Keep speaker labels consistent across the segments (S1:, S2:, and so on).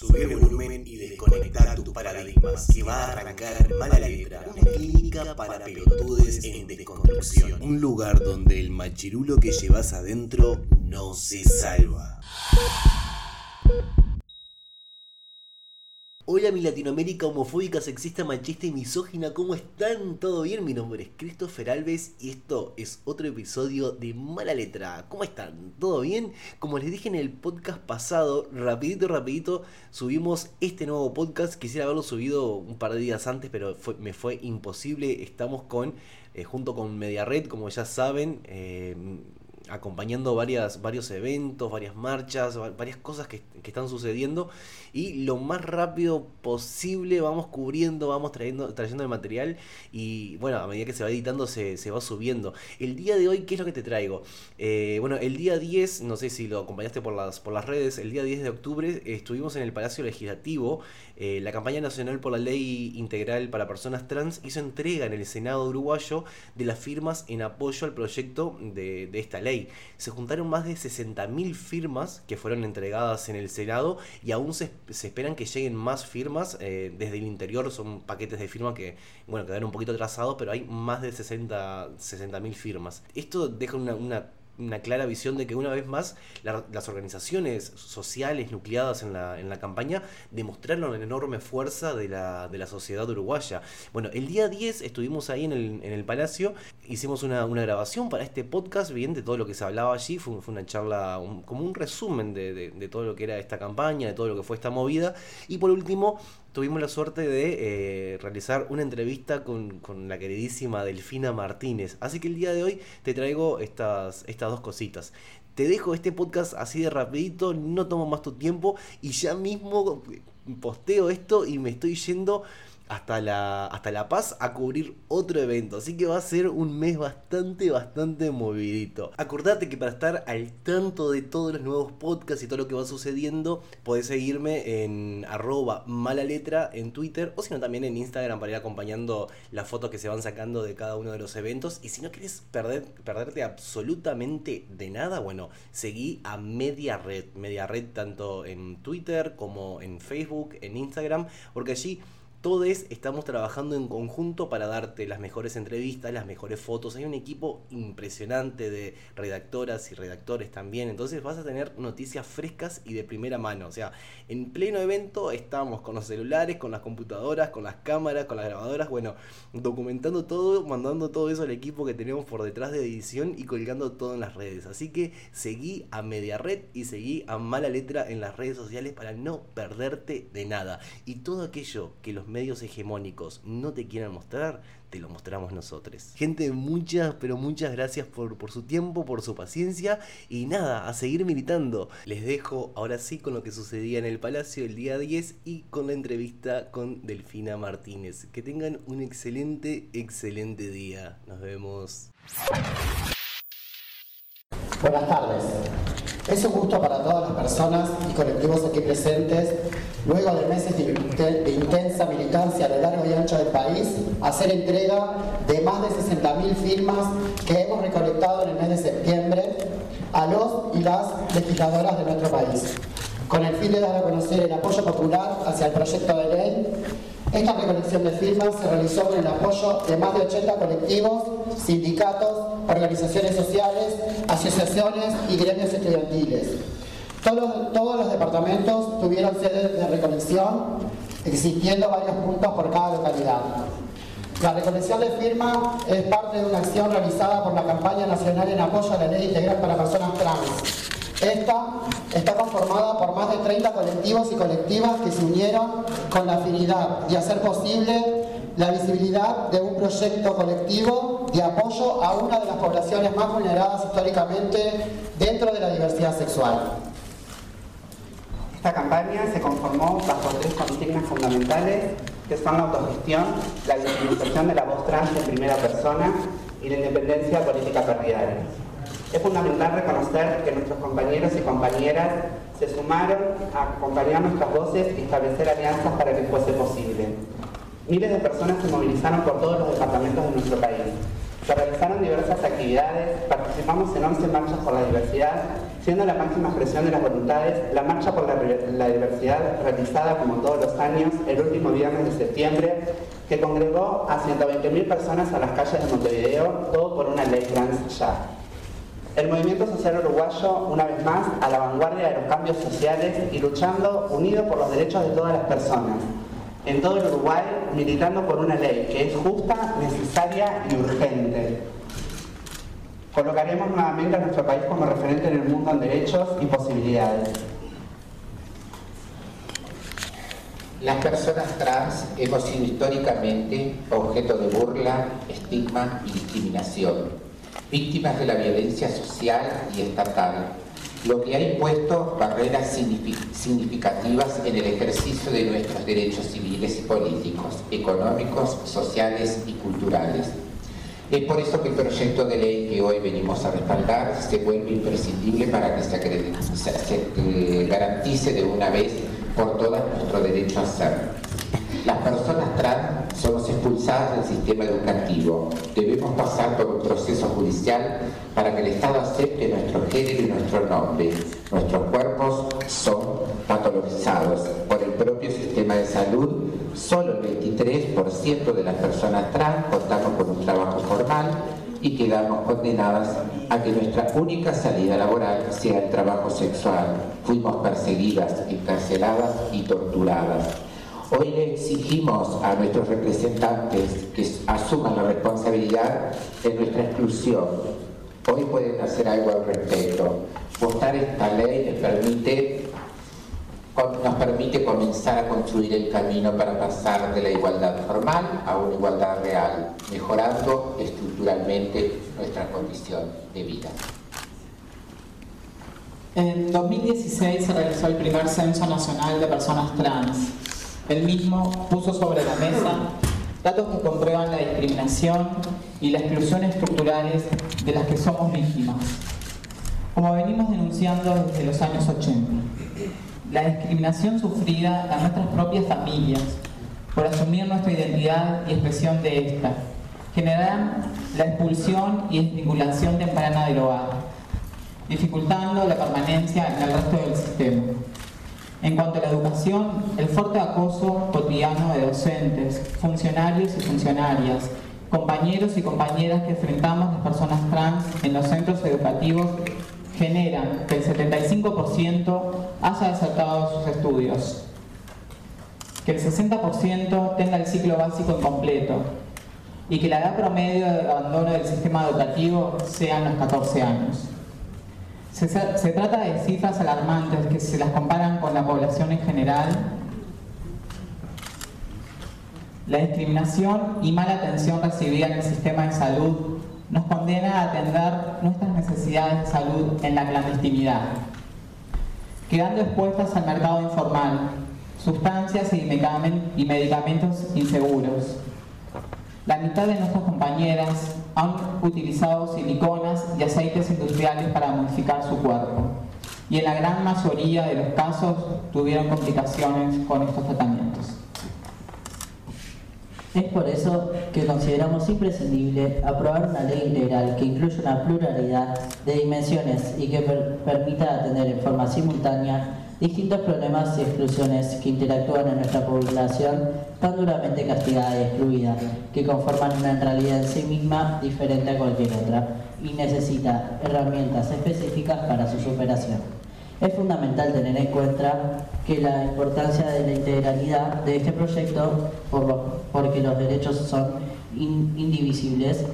S1: Subir el volumen y desconectar tus paradigmas, que va a arrancar mala letra, una clínica para pelotudes en desconstrucción. Un lugar donde el machirulo que llevas adentro no se salva. Hola mi Latinoamérica homofóbica, sexista, machista y misógina, ¿cómo están? ¿Todo bien? Mi nombre es Christopher Alves y esto es otro episodio de Mala Letra. ¿Cómo están? ¿Todo bien? Como les dije en el podcast pasado, rapidito, rapidito, subimos este nuevo podcast. Quisiera haberlo subido un par de días antes, pero me fue imposible. Estamos con, eh, junto con Media Red, como ya saben, eh, acompañando varias, varios eventos, varias marchas, varias cosas que, están sucediendo y lo más rápido posible vamos cubriendo, vamos trayendo, trayendo el material y bueno, a medida que se va editando se, va subiendo. El día de hoy, ¿qué es lo que te traigo? Eh, bueno, el día 10, no sé si lo acompañaste por las, por las redes, el día 10 de octubre estuvimos en el Palacio Legislativo, eh, la campaña nacional por la ley integral para personas trans hizo entrega en el Senado uruguayo de las firmas en apoyo al proyecto de esta ley. Se juntaron más de 60.000 firmas que fueron entregadas en el Senado y aún se, esperan que lleguen más firmas. Eh, desde el interior son paquetes de firmas que, bueno, quedaron un poquito atrasados, pero hay más de 60.000 60 firmas. Esto deja una, una una clara visión de que una vez más las organizaciones sociales nucleadas en la, en la campaña demostraron la enorme fuerza de la, de la sociedad uruguaya. Bueno, el día 10 estuvimos ahí en el, en el Palacio, hicimos una, una, grabación para este podcast, bien, de todo lo que se hablaba allí, fue, una charla, como un resumen de, de todo lo que era esta campaña, de todo lo que fue esta movida, y por último tuvimos la suerte de eh, realizar una entrevista con, la queridísima Delfina Martínez. Así que el día de hoy te traigo estas, estas dos cositas. Te dejo este podcast así de rapidito, no tomo más tu tiempo y ya mismo posteo esto y me estoy yendo hasta la, hasta La Paz a cubrir otro evento. Así que va a ser un mes bastante, bastante movidito. Acordate que para estar al tanto de todos los nuevos podcasts y todo lo que va sucediendo, podés seguirme en arroba mala letra en Twitter o si no también en Instagram para ir acompañando las fotos que se van sacando de cada uno de los eventos. Y si no querés perder, perderte absolutamente de nada, bueno, seguí a Media Red. Media Red tanto en Twitter como en Facebook, en Instagram, porque allí todos estamos trabajando en conjunto para darte las mejores entrevistas, las mejores fotos. Hay un equipo impresionante de redactoras y redactores también. Entonces vas a tener noticias frescas y de primera mano. O sea, en pleno evento estamos con los celulares, con las computadoras, con las cámaras, con las grabadoras. Bueno, documentando todo, mandando todo eso al equipo que tenemos por detrás de edición y colgando todo en las redes. Así que seguí a Media Red y seguí a Mala Letra en las redes sociales para no perderte de nada. Y todo aquello que los medios hegemónicos no te quieran mostrar, te lo mostramos nosotros. Gente, muchas, pero muchas gracias por, por su tiempo, por su paciencia y nada, a seguir militando. Les dejo ahora sí con lo que sucedía en el Palacio el día 10 y con la entrevista con Delfina Martínez. Que tengan un excelente, excelente día. Nos vemos.
S2: Buenas tardes. Es un gusto para todas las personas y colectivos aquí presentes, luego de meses de intensa militancia a lo largo y ancho del país, hacer entrega de más de 60.000 firmas que hemos recolectado en el mes de septiembre a los y las legisladoras de nuestro país, con el fin de dar a conocer el apoyo popular hacia el proyecto de ley esta recolección de firmas se realizó con el apoyo de más de 80 colectivos, sindicatos, organizaciones sociales, asociaciones y gremios estudiantiles. Todos, los departamentos tuvieron sedes de recolección, existiendo varios puntos por cada localidad. La recolección de firmas es parte de una acción realizada por la campaña nacional en apoyo a la ley integral para personas trans, esta está conformada por más de 30 colectivos y colectivas que se unieron con la afinidad de hacer posible la visibilidad de un proyecto colectivo de apoyo a una de las poblaciones más vulneradas históricamente dentro de la diversidad sexual. Esta campaña se conformó bajo tres consignas fundamentales que son la autogestión, la visibilización de la voz trans en primera persona y la independencia política partidaria. Es fundamental reconocer que nuestros compañeros y compañeras se sumaron a acompañar nuestras voces y establecer alianzas para que fuese posible. Miles de personas se movilizaron por todos los departamentos de nuestro país. Se realizaron diversas actividades, participamos en 11 marchas por la diversidad
S3: Siendo la máxima expresión de las voluntades, la Marcha por la, Diversidad realizada como todos los años el último viernes de septiembre, que congregó a 120.000 personas a las calles de Montevideo, todo por una ley trans ya. El movimiento social uruguayo, una vez más, a la vanguardia de los cambios sociales y luchando unido por los derechos de todas las personas. En todo el Uruguay, militando por una ley que es justa, necesaria y urgente. Colocaremos nuevamente a nuestro país como referente en el mundo en derechos y posibilidades.
S4: Las personas trans hemos sido históricamente objeto de burla, estigma y discriminación víctimas de la violencia social y estatal, lo que ha impuesto barreras significativas en el ejercicio de nuestros derechos civiles y políticos, económicos, sociales y culturales. Es por eso que el proyecto de ley que hoy venimos a respaldar se vuelve imprescindible para que se, se garantice de una vez por todas nuestro derecho a ser. Las personas trans somos expulsadas del sistema educativo. Debemos pasar por un proceso judicial para que el Estado acepte nuestro género y nuestro nombre. Nuestros cuerpos son patologizados por el propio sistema de salud. Solo el 23% de las personas trans contamos con un trabajo formal y quedamos condenadas a que nuestra única salida laboral sea el trabajo sexual. Fuimos perseguidas, encarceladas y torturadas. Hoy le exigimos a nuestros representantes que asuman la responsabilidad de nuestra exclusión. Hoy pueden hacer algo al respecto. Votar esta ley nos permite comenzar a construir el camino para pasar de la igualdad formal a una igualdad real, mejorando estructuralmente nuestra condición de vida.
S5: En 2016 se realizó el primer Censo Nacional de Personas Trans el mismo puso sobre la mesa datos que comprueban la discriminación y la exclusión estructurales de las que somos víctimas, como venimos denunciando desde los años 80. La discriminación sufrida a nuestras propias familias por asumir nuestra identidad y expresión de esta, generan la expulsión y desvinculación temprana del hogar, dificultando la permanencia en el resto del sistema. En cuanto a la educación, el fuerte acoso cotidiano de docentes, funcionarios y funcionarias, compañeros y compañeras que enfrentamos las personas trans en los centros educativos generan que el 75% haya desertado sus estudios, que el 60% tenga el ciclo básico incompleto y que la edad promedio de abandono del sistema educativo sean los 14 años. Se, trata de cifras alarmantes que se las comparan con la población en general. La discriminación y mala atención recibida en el sistema de salud nos condena a atender nuestras necesidades de salud en la clandestinidad, quedando expuestas al mercado informal, sustancias y medicamentos inseguros, la mitad de nuestras compañeras han utilizado siliconas y aceites industriales para modificar su cuerpo y en la gran mayoría de los casos tuvieron complicaciones con estos tratamientos.
S6: Es por eso que consideramos imprescindible aprobar una ley integral que incluya una pluralidad de dimensiones y que permita atender en forma simultánea distintos problemas y exclusiones que interactúan en nuestra población tan duramente castigada y excluida, que conforman una realidad en sí misma diferente a cualquier otra y necesita herramientas específicas para su superación. Es fundamental tener en cuenta que la importancia de la integralidad de este proyecto, por porque los derechos son indivisibles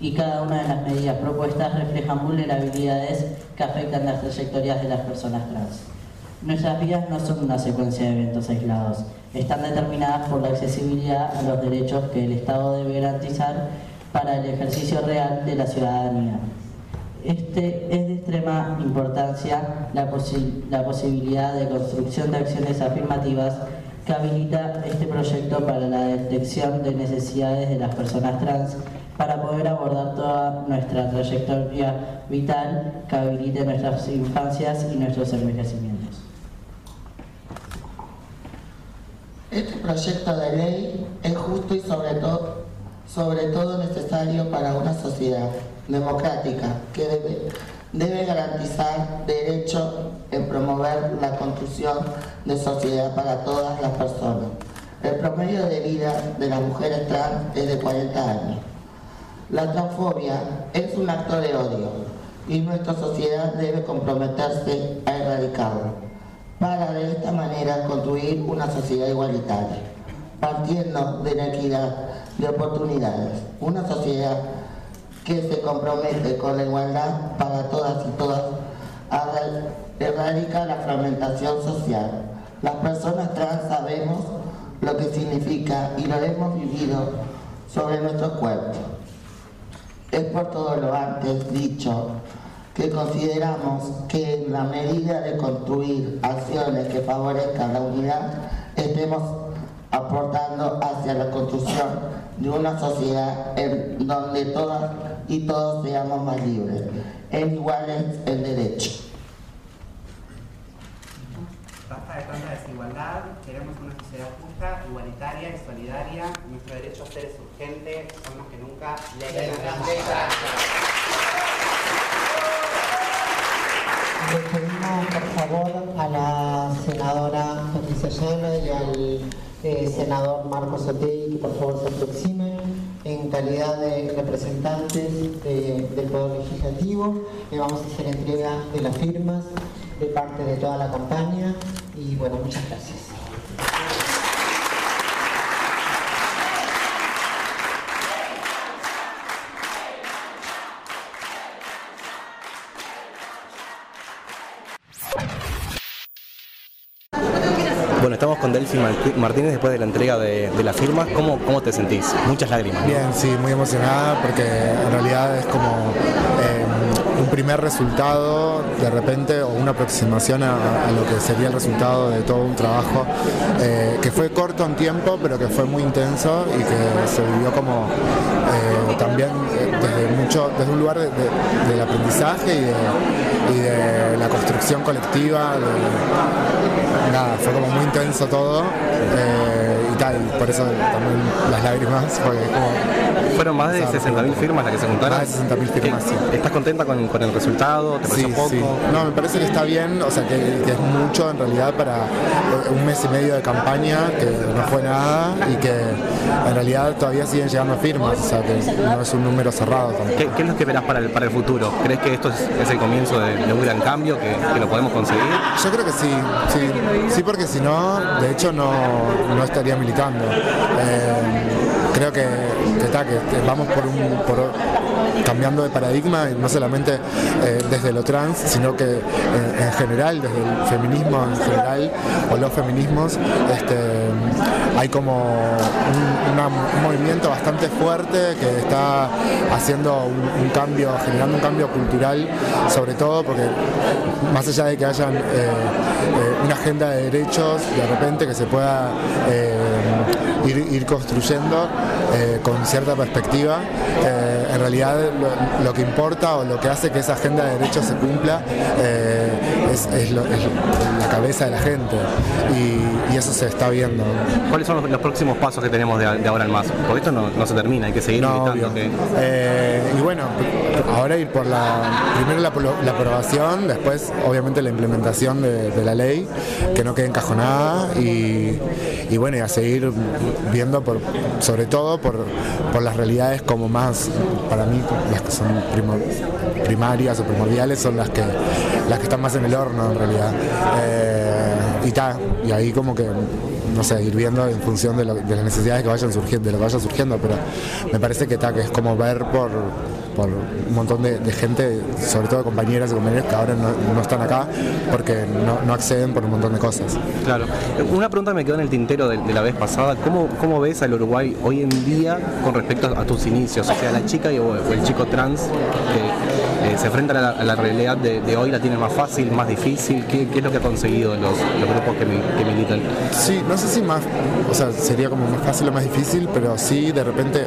S6: y cada una de las medidas propuestas reflejan vulnerabilidades que afectan las trayectorias de las personas trans. Nuestras vidas no son una secuencia de eventos aislados, están determinadas por la accesibilidad a los derechos que el Estado debe garantizar para el ejercicio real de la ciudadanía. Este, es de extrema importancia la, la posibilidad de construcción de acciones afirmativas que habilita este proyecto para la detección de necesidades de las personas trans para poder abordar toda nuestra trayectoria vital que habilite nuestras infancias y nuestros envejecimientos.
S7: Este proyecto de ley es justo y sobre todo, sobre todo necesario para una sociedad democrática que debe debe garantizar derecho en promover la construcción de sociedad para todas las personas. El promedio de vida de las mujeres trans es de 40 años. La transfobia es un acto de odio y nuestra sociedad debe comprometerse a erradicarlo para de esta manera construir una sociedad igualitaria, partiendo de la equidad de oportunidades, una sociedad que se compromete con la igualdad para todas y todas, erradica la fragmentación social. Las personas trans sabemos lo que significa y lo hemos vivido sobre nuestro cuerpo. Es por todo lo antes dicho que consideramos que en la medida de construir acciones que favorezcan la unidad, estemos aportando hacia la construcción de una sociedad en donde todas y todos seamos más libres, en iguales en derecho.
S3: Basta de tanta desigualdad, queremos una sociedad justa, igualitaria y solidaria. Nuestro derecho a ser es urgente, son más que nunca. Ley
S8: Le pedimos por favor a la senadora Patricia Llana y al eh, senador Marcos Otegui que por favor se aproximen en calidad de representantes del Poder Legislativo. Le vamos a hacer entrega de las firmas de parte de toda la campaña y bueno, muchas gracias.
S1: Con Delphi Martínez después de la entrega de, la firma. ¿Cómo, ¿Cómo te sentís? Muchas lágrimas.
S9: Bien, sí, muy emocionada porque en realidad es como eh, un primer resultado de repente o una aproximación a, lo que sería el resultado de todo un trabajo eh, que fue corto en tiempo pero que fue muy intenso y que se vivió como eh, también desde mucho desde un lugar del aprendizaje y de, la construcción colectiva nada fue como muy intenso todo eh, y tal, por eso también las lágrimas,
S1: Fueron más de 60.000 firmas las que se juntaron.
S9: Más de 60.000 firmas, sí.
S1: ¿Estás contenta con, el resultado? ¿Te parece poco?
S9: No, me parece que está bien, o sea, que, es mucho en realidad para eh, un mes y medio de campaña, que no fue nada y que en realidad todavía siguen llegando firmas, o sea, que no es un número cerrado
S1: ¿Qué, es lo que verás para el, para el futuro? ¿Crees que esto es, el comienzo de, un gran cambio, que, que lo podemos conseguir?
S9: Yo creo que sí, sí, sí porque si no, de hecho no, no estaría militando. Eh, creo que, vamos por un cambiando de paradigma, no solamente eh, desde lo trans, sino que eh, en general, desde el feminismo en general, o los feminismos, este, hay como un, movimiento bastante fuerte que está haciendo un, cambio, generando un cambio cultural, sobre todo porque más allá de que hayan una agenda de derechos, de repente que se pueda ir, construyendo eh, con cierta perspectiva. Eh, en realidad lo, que importa o lo que hace que esa agenda de derechos se cumpla eh, es, la cabeza de la gente y, eso se está viendo.
S1: ¿Cuáles son los, próximos pasos que tenemos de, ahora en más? Porque esto no, se termina, hay que seguir no,
S9: y bueno, ahora ir por la primero la, aprobación, después obviamente la implementación de, la ley, que no quede encajonada y, y bueno, y a seguir viendo por, sobre todo por, las realidades como más, para mí, las que son primarias o primordiales son las que, las que están más en el horno en realidad. Eh, y ta, y ahí como que no sé, ir viendo en función de, las necesidades que vayan surgiendo, de lo que vaya surgiendo, pero me parece que, ta, que es como ver por, por un montón de, gente, sobre todo compañeras y compañeros que ahora no, están acá porque no, acceden por un montón de cosas.
S1: Claro. Una pregunta me quedó en el tintero de, la vez pasada. ¿Cómo, ¿Cómo, ves al Uruguay hoy en día con respecto a tus inicios? O sea, la chica y, o el chico trans que eh, se enfrentan a la, realidad de, hoy, la tiene más fácil, más difícil. ¿Qué, es lo que ha conseguido los, grupos que, que, militan?
S9: Sí, no sé si más, o sea, sería como más fácil o más difícil, pero sí, de repente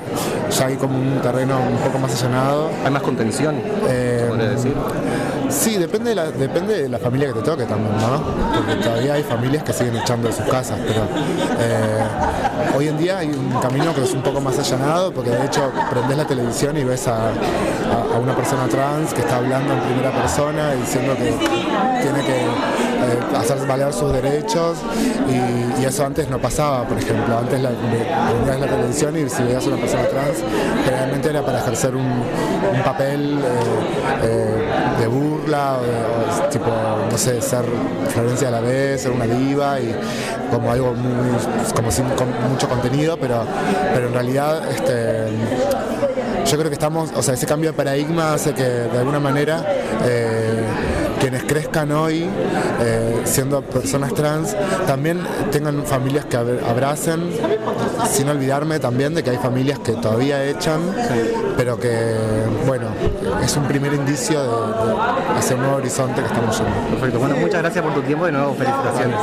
S9: ya hay como un terreno un poco más allanado
S1: ¿Hay más contención?
S9: Eh,
S1: podría decir.
S9: Sí, depende de, la, depende de la familia que te toque también, ¿no? Porque todavía hay familias que siguen echando de sus casas, pero eh, hoy en día hay un camino que es un poco más allanado, porque de hecho prendes la televisión y ves a, a- a una persona trans que está hablando en primera persona y diciendo que tiene que eh, hacer valer sus derechos y, eso antes no pasaba, por ejemplo, antes la, ve- prendías la televisión y si veías a una persona trans, generalmente era para ejercer un, papel eh, eh, de burla o, o tipo, no sé, ser Florencia a la vez, ser una diva y como algo muy, como sin con mucho contenido, pero, pero en realidad este, yo creo que estamos, o sea, ese cambio de paradigma hace que de alguna manera eh, quienes crezcan hoy eh, siendo personas trans también tengan familias que ab- abracen, sin olvidarme también de que hay familias que todavía echan, pero que, bueno, es un primer indicio de, de hacia un nuevo horizonte que estamos yendo.
S1: Perfecto. Bueno, muchas gracias por tu tiempo y de nuevo felicitaciones.